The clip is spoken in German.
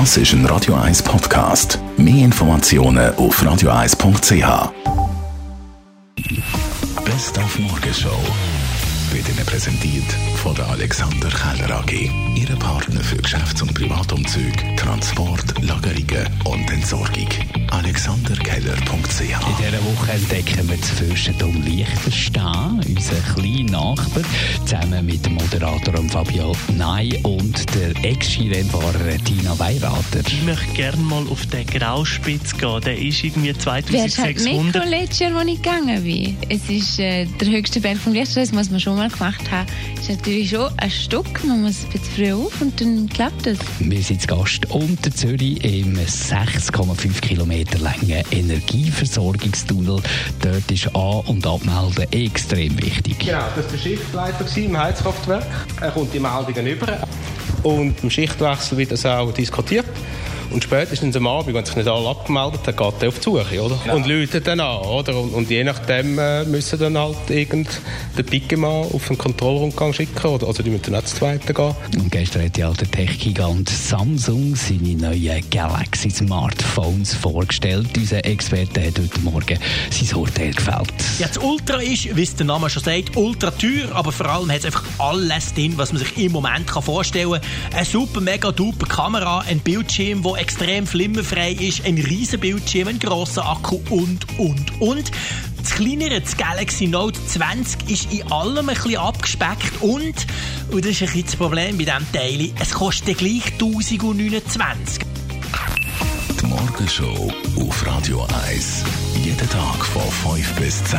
Das ist ein Radio 1 Podcast. Mehr Informationen auf radio1.ch. Best auf Morgenshow wird Ihnen präsentiert von der Alexander Keller AG. Ihre Partner für Geschäfts- und Privatumzüge, Transport, Lagerungen und Entsorgung. AlexanderKeller.ch In dieser Woche entdecken wir das Fürstentum Liechtenstein, unseren kleinen Nachbar, zusammen mit dem Moderator Fabio Ney und der Ex-Skirennfahrer Tina Weirater. Ich möchte gerne mal auf den Grauspitz gehen. Der ist irgendwie Wer hat 2600. Mikro letztes Jahr, als ich gegangen bin? Es ist äh, der höchste Berg vom Liechtenstein, das muss man schon mal gemacht haben. ist natürlich schon ein Stück, man muss ein bisschen früh auf und dann klappt es. Wir sind zu Gast unter Zürich im 6,5 Kilometer langen Energieversorgungstunnel. Dort ist An- und Abmelden extrem wichtig. Genau, das war der Schichtleiter im Heizkraftwerk. Er kommt die Meldungen über und im Schichtwechsel wird das auch diskutiert. Und spätestens am Abend, wenn sich nicht alle abgemeldet haben, geht er auf die Suche, oder? Und läutet dann an, oder? Und, und je nachdem äh, müssen dann halt irgend den Pikemann auf einen Kontrollrundgang schicken, oder? Also die müssen dann auch zu zweiten gehen. Und gestern hat ja der Tech-Gigant Samsung seine neuen Galaxy Smartphones vorgestellt. Unser Experte hat heute Morgen sein Urteil gefällt. Ja, das Ultra ist, wie es der Name schon sagt, ultra teuer, aber vor allem hat es einfach alles drin, was man sich im Moment kann vorstellen kann. Eine super, mega duper Kamera, ein Bildschirm, extrem flimmerfrei ist, ein riesen Bildschirm, ein grosser Akku und, und, und. Das kleinere, das Galaxy Note 20, ist in allem ein bisschen abgespeckt und, und das ist ein bisschen das Problem bei diesem Teil, es kostet gleich 1029. Die Morgenshow auf Radio 1. Jeden Tag von 5 bis 10.